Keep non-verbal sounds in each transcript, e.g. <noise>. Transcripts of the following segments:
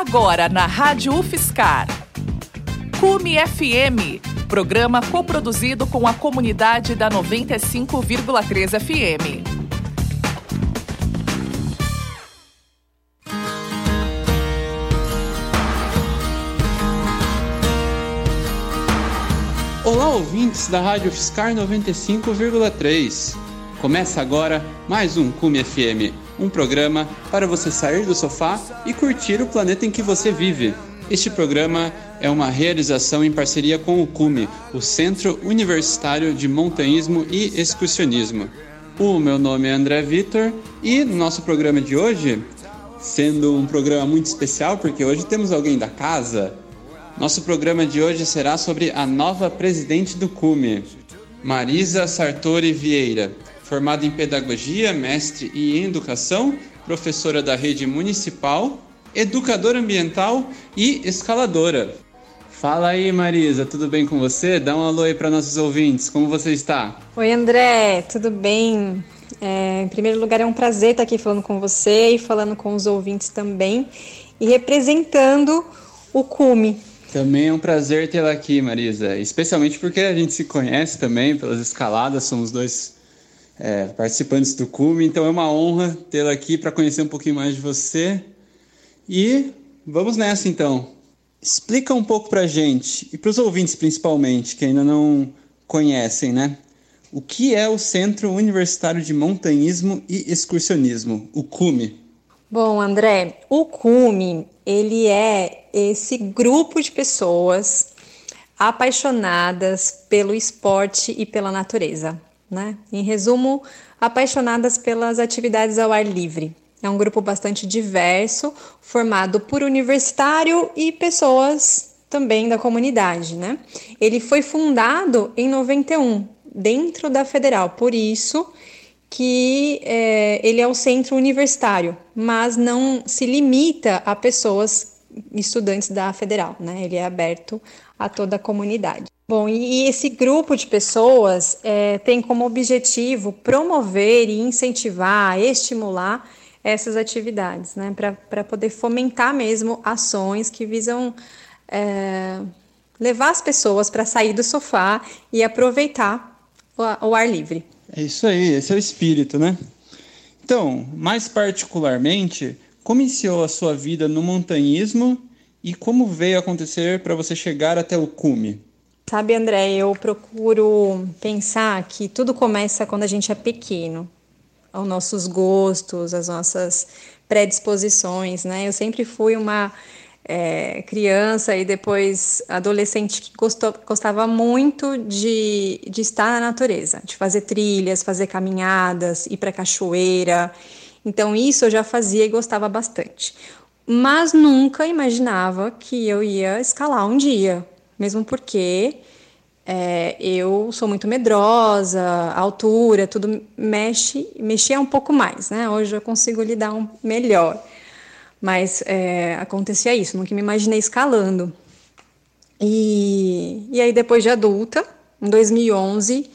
Agora na Rádio UFSCar. Cume FM, programa coproduzido com a comunidade da 95,3 FM. Olá, ouvintes da Rádio UFSCar 95,3. Começa agora mais um Cume FM, um programa para você sair do sofá e curtir o planeta em que você vive. Este programa é uma realização em parceria com o CUME, o Centro Universitário de Montanhismo e Excursionismo. O meu nome é André Vitor e no nosso programa de hoje, sendo um programa muito especial porque hoje temos alguém da casa, nosso programa de hoje será sobre a nova presidente do CUME, Marisa Sartori Vieira, formada em Pedagogia, mestre em Educação, professora da rede municipal, educadora ambiental e escaladora. Fala aí, Marisa, tudo bem com você? Dá um alô aí para nossos ouvintes, como você está? Oi, André, tudo bem? É, em primeiro lugar, é um prazer estar aqui falando com você e falando com os ouvintes também e representando o CUME, também é um prazer tê-la aqui, Marisa, especialmente porque a gente se conhece também pelas escaladas, somos dois é, participantes do CUME, então é uma honra tê-la aqui para conhecer um pouquinho mais de você. E vamos nessa então. Explica um pouco para a gente, e para os ouvintes principalmente, que ainda não conhecem, né? O que é o Centro Universitário de Montanhismo e Excursionismo, o CUME? Bom, André, o CUME ele é esse grupo de pessoas apaixonadas pelo esporte e pela natureza, né? Em resumo, apaixonadas pelas atividades ao ar livre. É um grupo bastante diverso, formado por universitário e pessoas também da comunidade, né? Ele foi fundado em 91, dentro da Federal, por isso que é, ele é o centro universitário, mas não se limita a pessoas estudantes da federal, né? Ele é aberto a toda a comunidade. Bom, e, esse grupo de pessoas é, tem como objetivo promover e incentivar, estimular essas atividades, né? Para poder fomentar mesmo ações que visam é, levar as pessoas para sair do sofá e aproveitar o, o ar livre. É isso aí, esse é o espírito, né? Então, mais particularmente, como iniciou a sua vida no montanhismo e como veio acontecer para você chegar até o cume? Sabe, André, eu procuro pensar que tudo começa quando a gente é pequeno. Os nossos gostos, as nossas predisposições, né? Eu sempre fui uma é, criança e depois adolescente que gostou, gostava muito de, de estar na natureza, de fazer trilhas, fazer caminhadas, ir para cachoeira. Então, isso eu já fazia e gostava bastante. Mas nunca imaginava que eu ia escalar um dia, mesmo porque é, eu sou muito medrosa, altura, tudo mexe, mexia um pouco mais, né? Hoje eu consigo lidar um, melhor. Mas é, acontecia isso, nunca me imaginei escalando. E, e aí, depois de adulta, em 2011,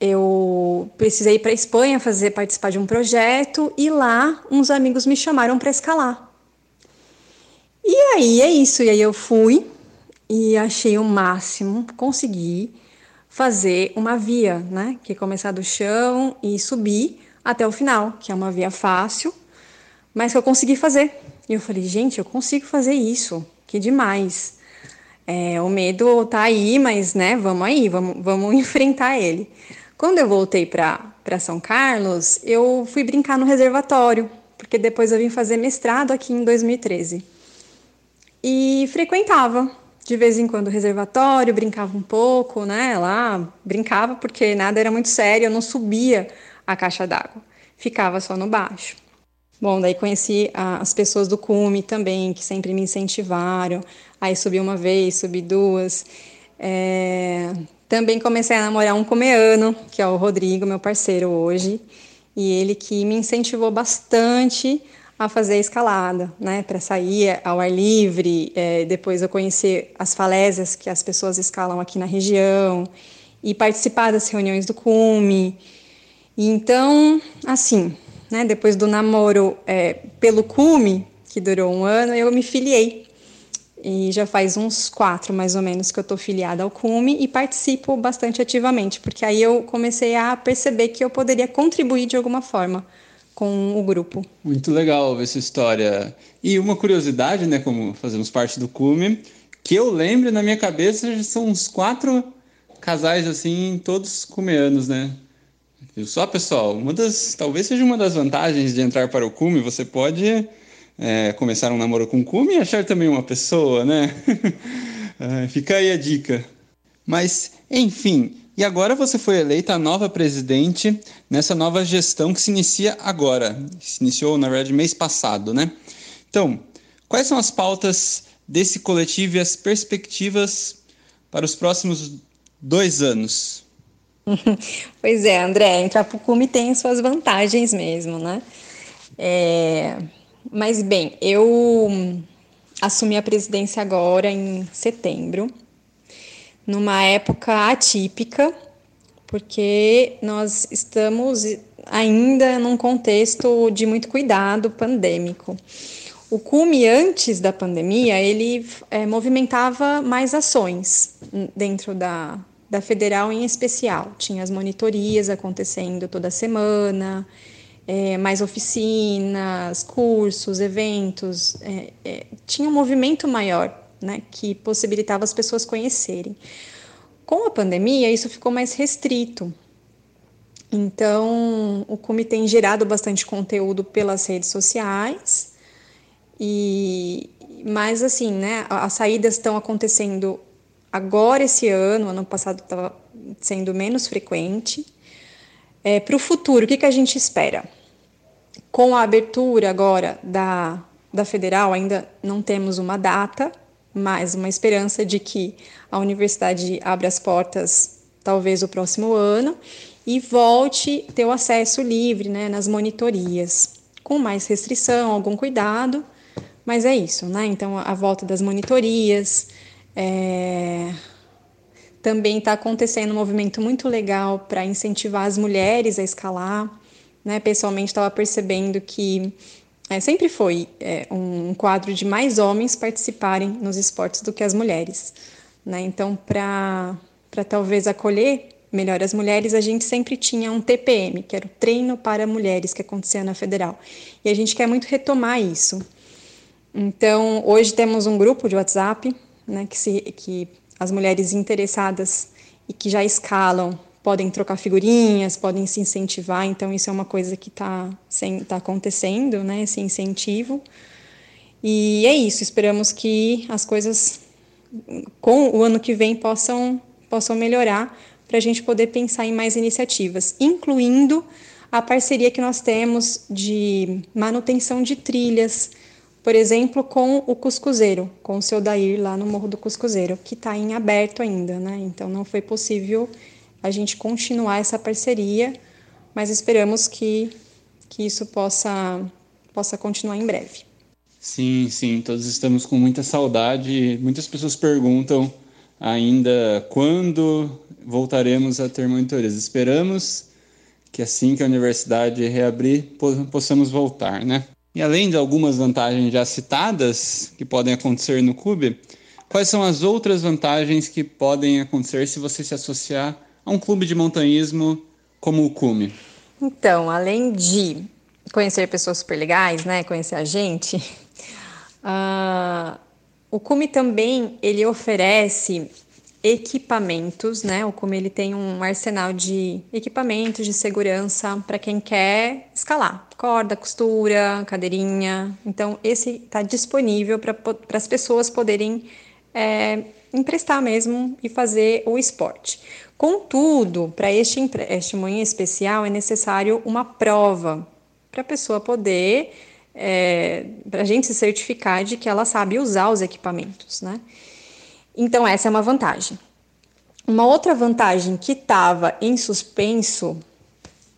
eu precisei ir para a Espanha fazer participar de um projeto e lá uns amigos me chamaram para escalar. E aí é isso, e aí eu fui e achei o máximo, consegui fazer uma via, né, que é começar do chão e subir até o final, que é uma via fácil, mas que eu consegui fazer. E eu falei, gente, eu consigo fazer isso, que demais. É, o medo tá aí, mas né, vamos aí, vamos, vamos <laughs> enfrentar ele. Quando eu voltei para São Carlos, eu fui brincar no reservatório, porque depois eu vim fazer mestrado aqui em 2013. E frequentava de vez em quando reservatório, brincava um pouco, né? Lá brincava porque nada era muito sério, eu não subia a caixa d'água, ficava só no baixo. Bom, daí conheci as pessoas do CUME também, que sempre me incentivaram. Aí subi uma vez, subi duas. É... Também comecei a namorar um comeano, que é o Rodrigo, meu parceiro hoje. E ele que me incentivou bastante a fazer escalada, né, para sair ao ar livre. É, depois eu conheci as falésias que as pessoas escalam aqui na região e participar das reuniões do CUME. Então, assim, né, depois do namoro é, pelo cume, que durou um ano, eu me filiei. E já faz uns quatro, mais ou menos, que eu estou filiada ao CUME e participo bastante ativamente, porque aí eu comecei a perceber que eu poderia contribuir de alguma forma com o grupo. Muito legal essa história. E uma curiosidade, né, como fazemos parte do CUME, que eu lembro na minha cabeça são uns quatro casais assim, todos cumeanos, né? Viu só, pessoal? Uma das, talvez seja uma das vantagens de entrar para o cume, você pode é, começar um namoro com o cume e achar também uma pessoa, né? <laughs> fica aí a dica. Mas, enfim, e agora você foi eleita a nova presidente nessa nova gestão que se inicia agora. Se iniciou, na verdade, mês passado, né? Então, quais são as pautas desse coletivo e as perspectivas para os próximos dois anos? <laughs> pois é, André, entrar para o cume tem suas vantagens mesmo, né? É, mas, bem, eu assumi a presidência agora em setembro, numa época atípica, porque nós estamos ainda num contexto de muito cuidado pandêmico. O cume antes da pandemia, ele é, movimentava mais ações dentro da, da federal em especial. Tinha as monitorias acontecendo toda semana, é, mais oficinas, cursos, eventos. É, tinha um movimento maior né, que possibilitava as pessoas conhecerem. Com a pandemia, isso ficou mais restrito. Então, o CUME tem gerado bastante conteúdo pelas redes sociais, e mas assim, né, as saídas estão acontecendo agora esse ano, ano passado estava sendo menos frequente. É, Para o futuro, o que, que a gente espera? Com a abertura agora da, da federal, ainda não temos uma data, mas uma esperança de que a universidade abra as portas talvez o próximo ano e volte ter o acesso livre né, nas monitorias, com mais restrição, algum cuidado, mas é isso, né? Então, a volta das monitorias, é... Também está acontecendo um movimento muito legal para incentivar as mulheres a escalar. Né? Pessoalmente, estava percebendo que é, sempre foi é, um quadro de mais homens participarem nos esportes do que as mulheres. Né? Então, para talvez acolher melhor as mulheres, a gente sempre tinha um TPM, que era o Treino para Mulheres, que acontecia na Federal. E a gente quer muito retomar isso. Então, hoje temos um grupo de WhatsApp né, que, se, que as mulheres interessadas e que já escalam podem trocar figurinhas, podem se incentivar, então isso é uma coisa que está tá acontecendo, né, esse incentivo. E é isso, esperamos que as coisas com o ano que vem possam, possam melhorar para a gente poder pensar em mais iniciativas, incluindo a parceria que nós temos de manutenção de trilhas, por exemplo, com o Cuscuzeiro, com o seu Dair lá no Morro do Cuscuzeiro, que está em aberto ainda, né? Então não foi possível a gente continuar essa parceria, mas esperamos que, que isso possa, possa continuar em breve. Sim, sim, todos estamos com muita saudade. Muitas pessoas perguntam ainda quando voltaremos a ter monitorias. Esperamos que assim que a universidade reabrir, possamos voltar, né? E além de algumas vantagens já citadas que podem acontecer no clube, quais são as outras vantagens que podem acontecer se você se associar a um clube de montanhismo como o Cume? Então, além de conhecer pessoas super legais, né, conhecer a gente, <laughs> uh, o Cume também ele oferece equipamentos, né? O Cume ele tem um arsenal de equipamentos de segurança para quem quer escalar, corda, costura, cadeirinha. Então esse está disponível para as pessoas poderem é, emprestar mesmo e fazer o esporte. Contudo, para este em especial é necessário uma prova para a pessoa poder, é, para a gente se certificar de que ela sabe usar os equipamentos, né? Então, essa é uma vantagem. Uma outra vantagem que estava em suspenso,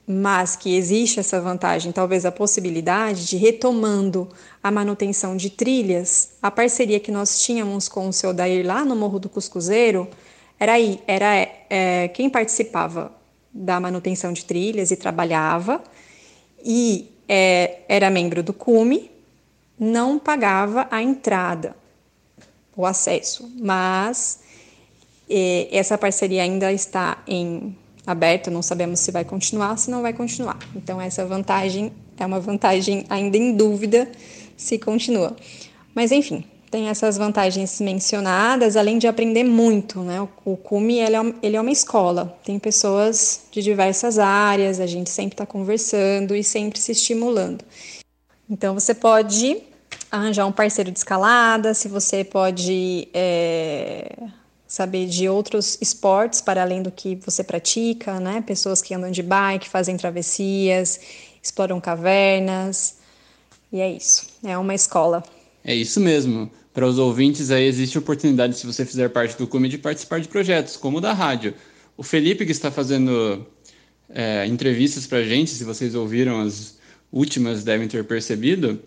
mas que existe essa vantagem, talvez a possibilidade de retomando a manutenção de trilhas, a parceria que nós tínhamos com o seu Dair lá no Morro do Cuscuzeiro, era aí, era é, quem participava da manutenção de trilhas e trabalhava, e é, era membro do CUME, não pagava a entrada, o acesso, mas eh, essa parceria ainda está em aberto, não sabemos se vai continuar, se não vai continuar. Então essa vantagem é uma vantagem ainda em dúvida se continua. Mas enfim, tem essas vantagens mencionadas, além de aprender muito, né? O CUME ele é, ele é uma escola, tem pessoas de diversas áreas, a gente sempre está conversando e sempre se estimulando. Então você pode arranjar um parceiro de escalada, se você pode é, saber de outros esportes para além do que você pratica, né? Pessoas que andam de bike, fazem travessias, exploram cavernas. E é isso. É uma escola. É isso mesmo. Para os ouvintes aí existe oportunidade, se você fizer parte do CUME, de participar de projetos, como o da rádio. O Felipe, que está fazendo é, entrevistas para a gente, se vocês ouviram as últimas, devem ter percebido,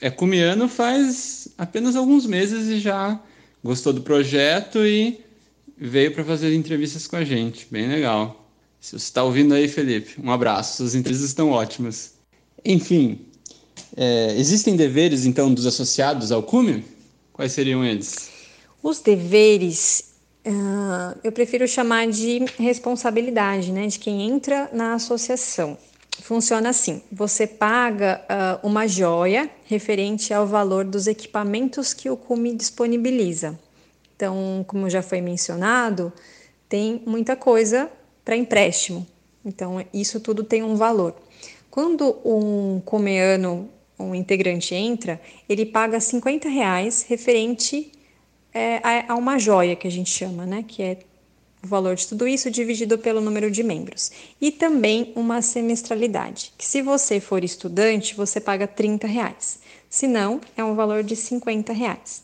é cumiano faz apenas alguns meses e já gostou do projeto e veio para fazer entrevistas com a gente. Bem legal. Se você está ouvindo aí, Felipe, um abraço. Suas entrevistas estão ótimas. Enfim, é, existem deveres, então, dos associados ao CUME? Quais seriam eles? Os deveres, uh, eu prefiro chamar de responsabilidade, né, de quem entra na associação. Funciona assim: você paga uh, uma joia referente ao valor dos equipamentos que o CUME disponibiliza. Então, como já foi mencionado, tem muita coisa para empréstimo. Então, isso tudo tem um valor. Quando um comeano um integrante entra, ele paga 50 reais referente é, a, a, uma joia que a gente chama, né? Que é o valor de tudo isso dividido pelo número de membros. E também uma semestralidade, que se você for estudante, você paga 30 reais. Se não, é um valor de 50 reais.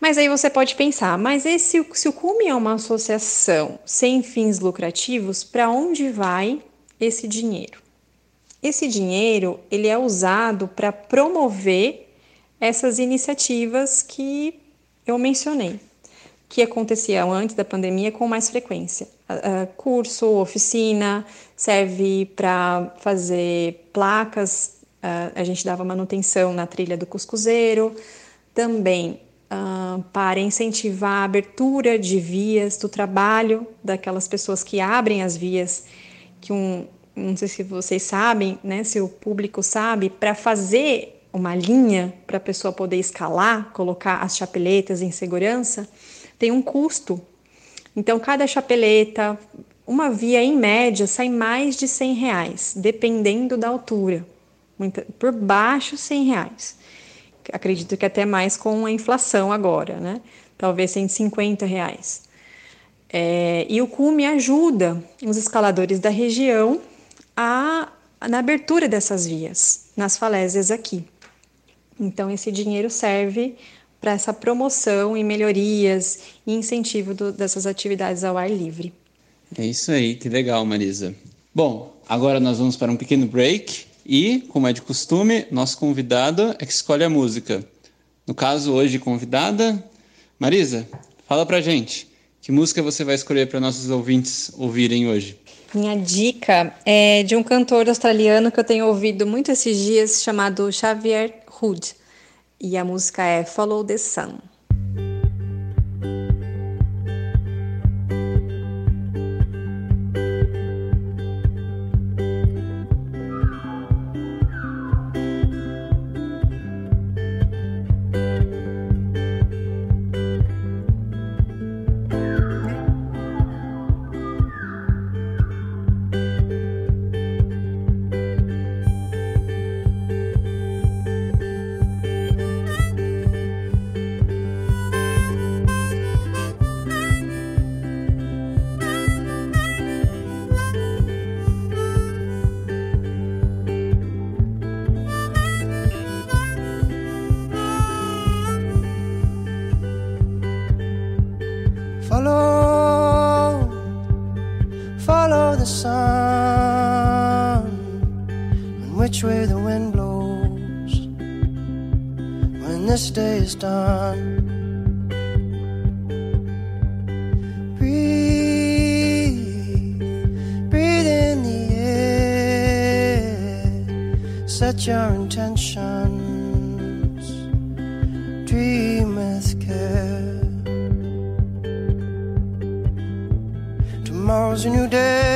Mas aí você pode pensar, mas esse, se o CUME é uma associação sem fins lucrativos, para onde vai esse dinheiro? Esse dinheiro ele é usado para promover essas iniciativas que eu mencionei, que aconteciam antes da pandemia com mais frequência. Uh, curso, oficina, serve para fazer placas, uh, a gente dava manutenção na trilha do Cuscuzeiro, também uh, para incentivar a abertura de vias, do trabalho daquelas pessoas que abrem as vias, que um, não sei se vocês sabem, né, se o público sabe, para fazer uma linha para a pessoa poder escalar, colocar as chapeletas em segurança, tem um custo. Então, cada chapeleta, uma via em média, sai mais de 100 reais, dependendo da altura. Por baixo, 100 reais. Acredito que até mais com a inflação agora, né? Talvez 150 reais. É, e o CUME ajuda os escaladores da região a, na abertura dessas vias, nas falésias aqui. Então, esse dinheiro serve para essa promoção e melhorias e incentivo do, dessas atividades ao ar livre. É isso aí, que legal, Marisa. Bom, agora nós vamos para um pequeno break e, como é de costume, nosso convidado é que escolhe a música. No caso, hoje, convidada, Marisa, fala pra gente, que música você vai escolher para nossos ouvintes ouvirem hoje? Minha dica é de um cantor australiano que eu tenho ouvido muito esses dias, chamado Xavier Hood. E a música é Follow the Sun. which way the wind blows when this day is done. Breathe, breathe in the air, set your intentions, dream with care. Tomorrow's a new day.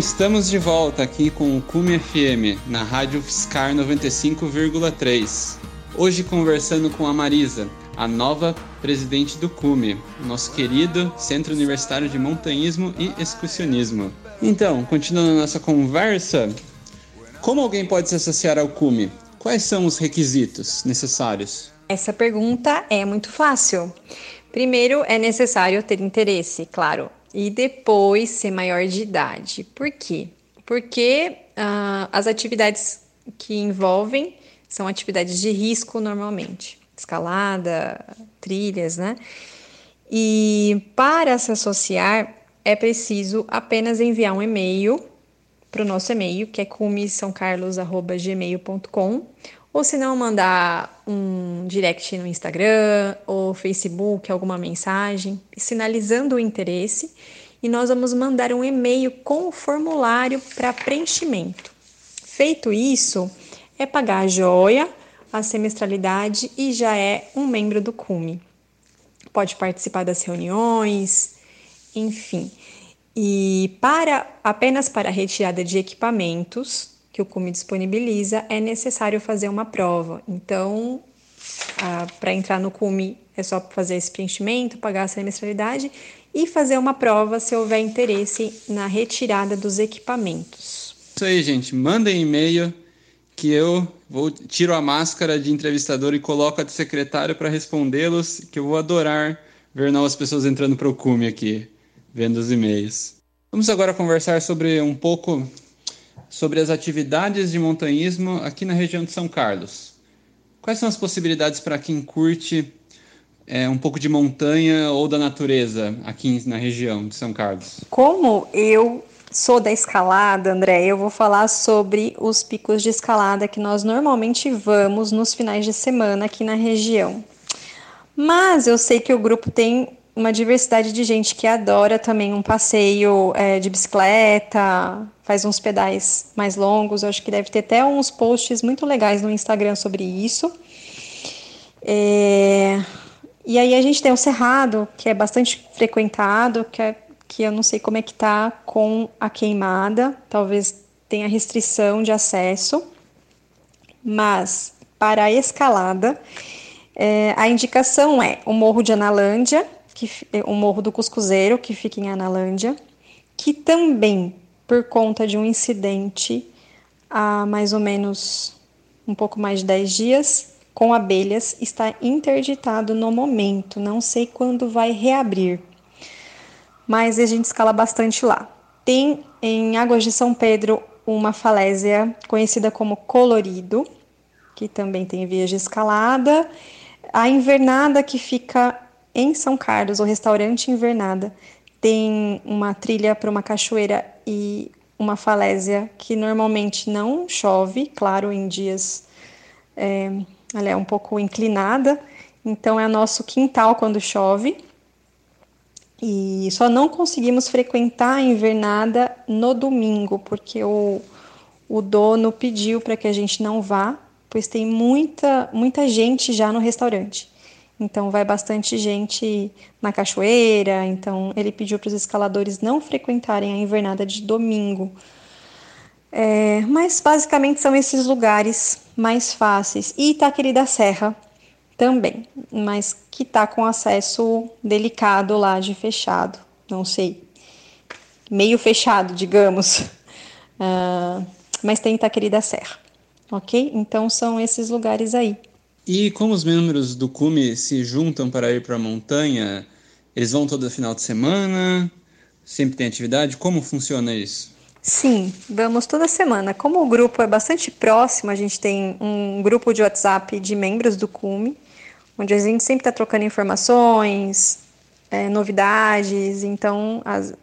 Estamos de volta aqui com o Cume FM, na Rádio Fiscar 95,3. Hoje conversando com a Marisa, a nova presidente do Cume, nosso querido Centro Universitário de Montanhismo e Excursionismo. Então, continuando a nossa conversa, como alguém pode se associar ao Cume? Quais são os requisitos necessários? Essa pergunta é muito fácil. Primeiro, é necessário ter interesse, claro, e depois ser maior de idade. Por quê? Porque ah, as atividades que envolvem são atividades de risco normalmente, escalada, trilhas, né? E para se associar é preciso apenas enviar um e-mail para o nosso e-mail, que é cumissaocarlos.gmail.com ou se não mandar um direct no Instagram ou Facebook, alguma mensagem, sinalizando o interesse, e nós vamos mandar um e-mail com o formulário para preenchimento. Feito isso, é pagar a joia, a semestralidade e já é um membro do CUME. Pode participar das reuniões, enfim. E para apenas para a retirada de equipamentos, que o CUME disponibiliza, é necessário fazer uma prova. Então, para entrar no CUME é só fazer esse preenchimento, pagar a semestralidade e fazer uma prova se houver interesse na retirada dos equipamentos. Isso aí, gente. Mandem e-mail que eu vou tiro a máscara de entrevistador e coloco a de secretário para respondê-los, que eu vou adorar ver novas pessoas entrando para o CUME aqui, vendo os e-mails. Vamos agora conversar sobre um pouco sobre as atividades de montanhismo aqui na região de São Carlos. Quais são as possibilidades para quem curte é, um pouco de montanha ou da natureza aqui na região de São Carlos? Como eu sou da escalada, André, eu vou falar sobre os picos de escalada que nós normalmente vamos nos finais de semana aqui na região. Mas eu sei que o grupo tem uma diversidade de gente que adora também um passeio é, de bicicleta, faz uns pedais mais longos. Eu acho que deve ter até uns posts muito legais no Instagram sobre isso. É... E aí a gente tem o Cerrado, que é bastante frequentado, que, é, que eu não sei como é que tá com a queimada, talvez tenha restrição de acesso. Mas para a escalada, é, a indicação é o Morro de Analândia, que, é, o Morro do Cuscuzeiro, que fica em Analândia, que também por conta de um incidente há mais ou menos um pouco mais de 10 dias com abelhas está interditado no momento, não sei quando vai reabrir. Mas a gente escala bastante lá. Tem em Águas de São Pedro uma falésia conhecida como Colorido, que também tem vias de escalada. A Invernada, que fica em São Carlos, o restaurante Invernada, tem uma trilha para uma cachoeira e uma falésia que normalmente não chove, claro, em dias é, ela é um pouco inclinada, então é nosso quintal quando chove. E só não conseguimos frequentar a invernada no domingo, porque o, o dono pediu para que a gente não vá, pois tem muita, muita gente já no restaurante. Então vai bastante gente na cachoeira. Então ele pediu para os escaladores não frequentarem a invernada de domingo. É, mas basicamente são esses lugares mais fáceis. E Itaqueri da Serra também, mas que está com acesso delicado lá de fechado. Não sei, meio fechado, digamos. Uh, mas tem Itaqueri da Serra, ok? Então são esses lugares aí. E como os membros do CUME se juntam para ir para a montanha? Eles vão todo final de semana? Sempre tem atividade? Como funciona isso? Sim, vamos toda semana. Como o grupo é bastante próximo, a gente tem um grupo de WhatsApp de membros do CUME, onde a gente sempre está trocando informações, é, novidades, então às,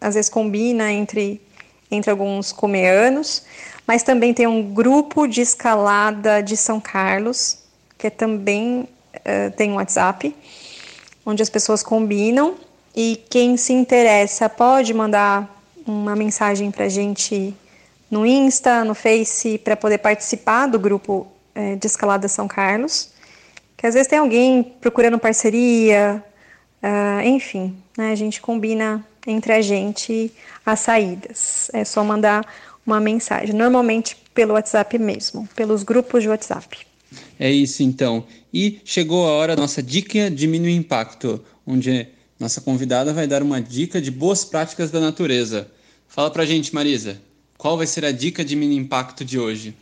às vezes combina entre, entre alguns comeanos, mas também tem um grupo de escalada de São Carlos, que também uh, tem um WhatsApp, onde as pessoas combinam e quem se interessa pode mandar uma mensagem para a gente no Insta, no Face, para poder participar do grupo é, de escalada São Carlos. Que às vezes tem alguém procurando parceria, uh, enfim, né, a gente combina entre a gente as saídas. É só mandar uma mensagem, normalmente pelo WhatsApp mesmo, pelos grupos de WhatsApp. É isso então. E chegou a hora da nossa dica de mínimo impacto, onde nossa convidada vai dar uma dica de boas práticas da natureza. Fala pra gente, Marisa, qual vai ser a dica de mínimo impacto de hoje?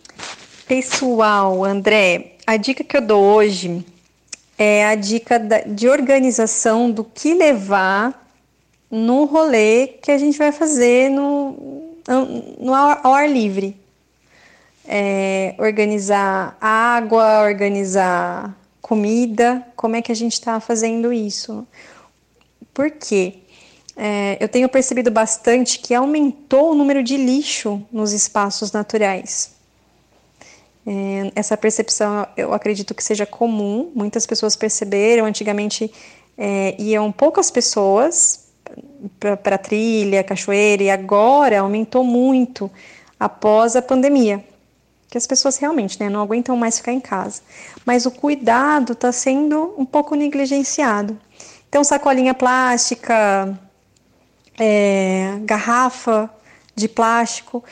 Pessoal, André, a dica que eu dou hoje é a dica de organização do que levar no rolê que a gente vai fazer no, no ar livre. É, organizar água, organizar comida, como é que a gente está fazendo isso? Por quê? É, eu tenho percebido bastante que aumentou o número de lixo nos espaços naturais. É, essa percepção eu acredito que seja comum, muitas pessoas perceberam. Antigamente é, iam poucas pessoas para trilha, cachoeira, e agora aumentou muito após a pandemia, que as pessoas realmente né, não aguentam mais ficar em casa. Mas o cuidado está sendo um pouco negligenciado. Então, sacolinha plástica, é, garrafa de plástico.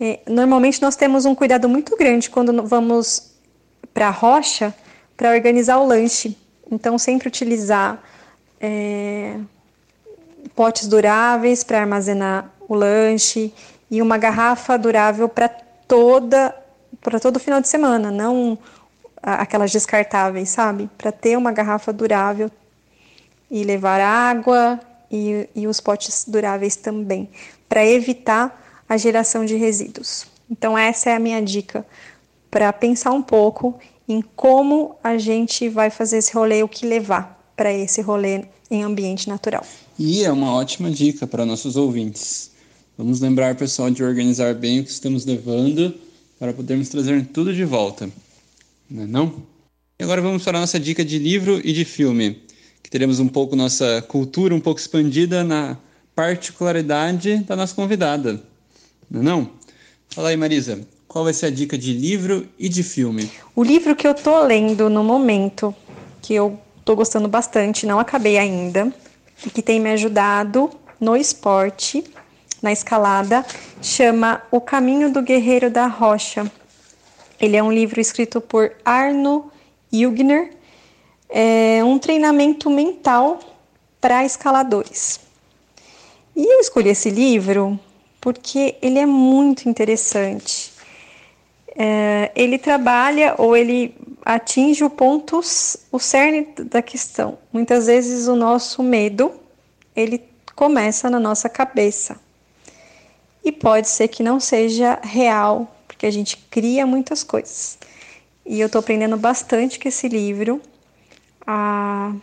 É, normalmente nós temos um cuidado muito grande quando vamos para a rocha para organizar o lanche. Então, sempre utilizar é, potes duráveis para armazenar o lanche e uma garrafa durável para toda para todo final de semana, não aquelas descartáveis, sabe? Para ter uma garrafa durável e levar água e, e os potes duráveis também, para evitar a geração de resíduos. Então, essa é a minha dica para pensar um pouco em como a gente vai fazer esse rolê, o que levar para esse rolê em ambiente natural. E é uma ótima dica para nossos ouvintes. Vamos lembrar, pessoal, de organizar bem o que estamos levando para podermos trazer tudo de volta. Não é não? E agora vamos para a nossa dica de livro e de filme que teremos um pouco nossa cultura um pouco expandida na particularidade da nossa convidada. Não, é não? Fala aí, Marisa, qual vai ser a dica de livro e de filme? O livro que eu tô lendo no momento, que eu tô gostando bastante, não acabei ainda, e que tem me ajudado no esporte, na escalada, chama O Caminho do Guerreiro da Rocha. Ele é um livro escrito por Arno Jugner, é um treinamento mental para escaladores. E eu escolhi esse livro porque ele é muito interessante. É, ele trabalha ou ele atinge o ponto, o cerne da questão. Muitas vezes o nosso medo ele começa na nossa cabeça e pode ser que não seja real, porque a gente cria muitas coisas. E eu estou aprendendo bastante com esse livro a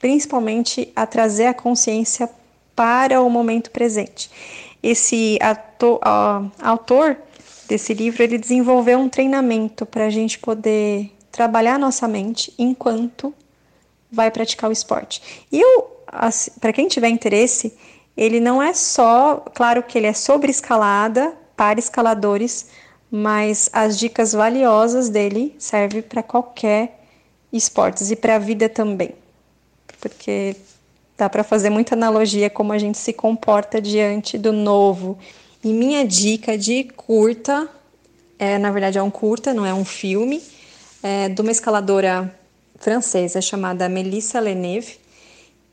principalmente a trazer a consciência para o momento presente. Esse autor desse livro ele desenvolveu um treinamento para a gente poder trabalhar nossa mente enquanto vai praticar o esporte. E para quem tiver interesse, ele não é só, claro que ele é sobre escalada para escaladores, mas as dicas valiosas dele servem para qualquer esportes e para a vida também, porque dá para fazer muita analogia como a gente se comporta diante do novo. E minha dica de curta, é, na verdade é um curta, não é um filme, é de uma escaladora francesa chamada Melissa Leneve,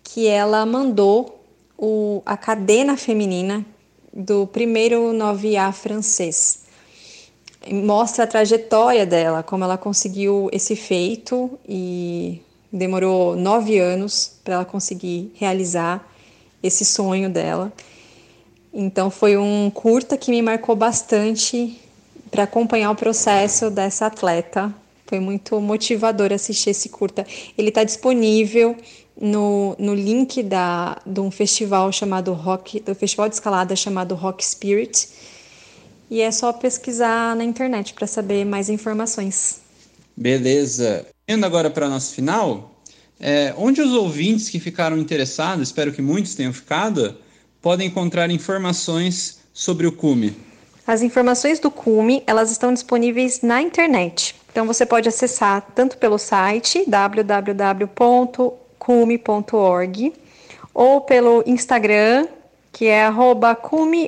que ela mandou o, a cadena feminina do primeiro 9A francês mostra a trajetória dela, como ela conseguiu esse feito e demorou nove anos para ela conseguir realizar esse sonho dela. Então foi um curta que me marcou bastante para acompanhar o processo dessa atleta. Foi muito motivador assistir esse curta. Ele está disponível no, no link da, de um festival chamado Rock, do festival de escalada chamado Rock Spirit. E é só pesquisar na internet para saber mais informações. Beleza. Indo agora para nosso final, é, onde os ouvintes que ficaram interessados, espero que muitos tenham ficado, podem encontrar informações sobre o Cume? As informações do Cume, elas estão disponíveis na internet. Então você pode acessar tanto pelo site www.cume.org ou pelo Instagram, que é @cume_org,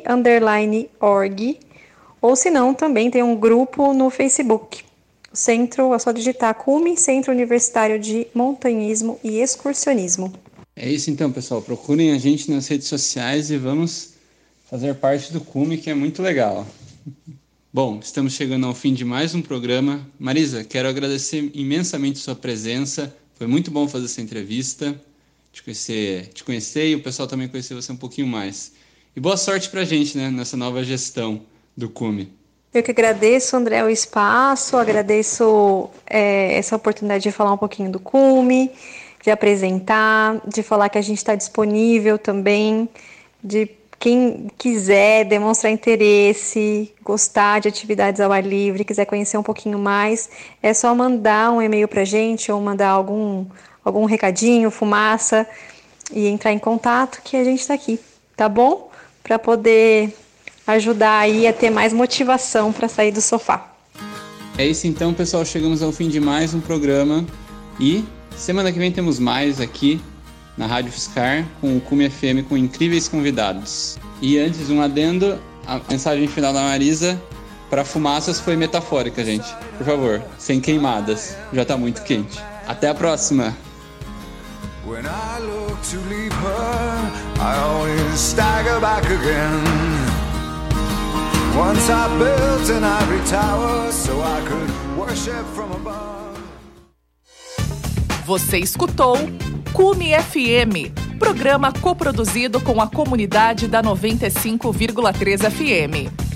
ou se não, também tem um grupo no Facebook. Centro, é só digitar CUME, Centro Universitário de Montanhismo e Excursionismo. É isso então, pessoal. Procurem a gente nas redes sociais e vamos fazer parte do CUME, que é muito legal. <laughs> Bom, estamos chegando ao fim de mais um programa. Marisa, quero agradecer imensamente sua presença. Foi muito bom fazer essa entrevista, te conhecer, te conhecer e o pessoal também conhecer você um pouquinho mais. E boa sorte para a gente né, nessa nova gestão do CUME. Eu que agradeço, André, o espaço, agradeço é, essa oportunidade de falar um pouquinho do CUME, de apresentar, de falar que a gente está disponível também, de quem quiser demonstrar interesse, gostar de atividades ao ar livre, quiser conhecer um pouquinho mais, é só mandar um e-mail para gente ou mandar algum, algum recadinho, fumaça e entrar em contato que a gente está aqui, tá bom? Para poder ajudar aí a ter mais motivação para sair do sofá. É isso então, pessoal. Chegamos ao fim de mais um programa e semana que vem temos mais aqui na Rádio Fiscar com o Cume FM com incríveis convidados. E antes um adendo, a mensagem final da Marisa para fumaças foi metafórica, gente. Por favor, sem queimadas. Já está muito quente. Até a próxima. When I look to leave her, I always stagger back again. Once I built an ivory tower so I could worship from above. Você escutou Cume FM, programa coproduzido com a comunidade da 95,3 FM.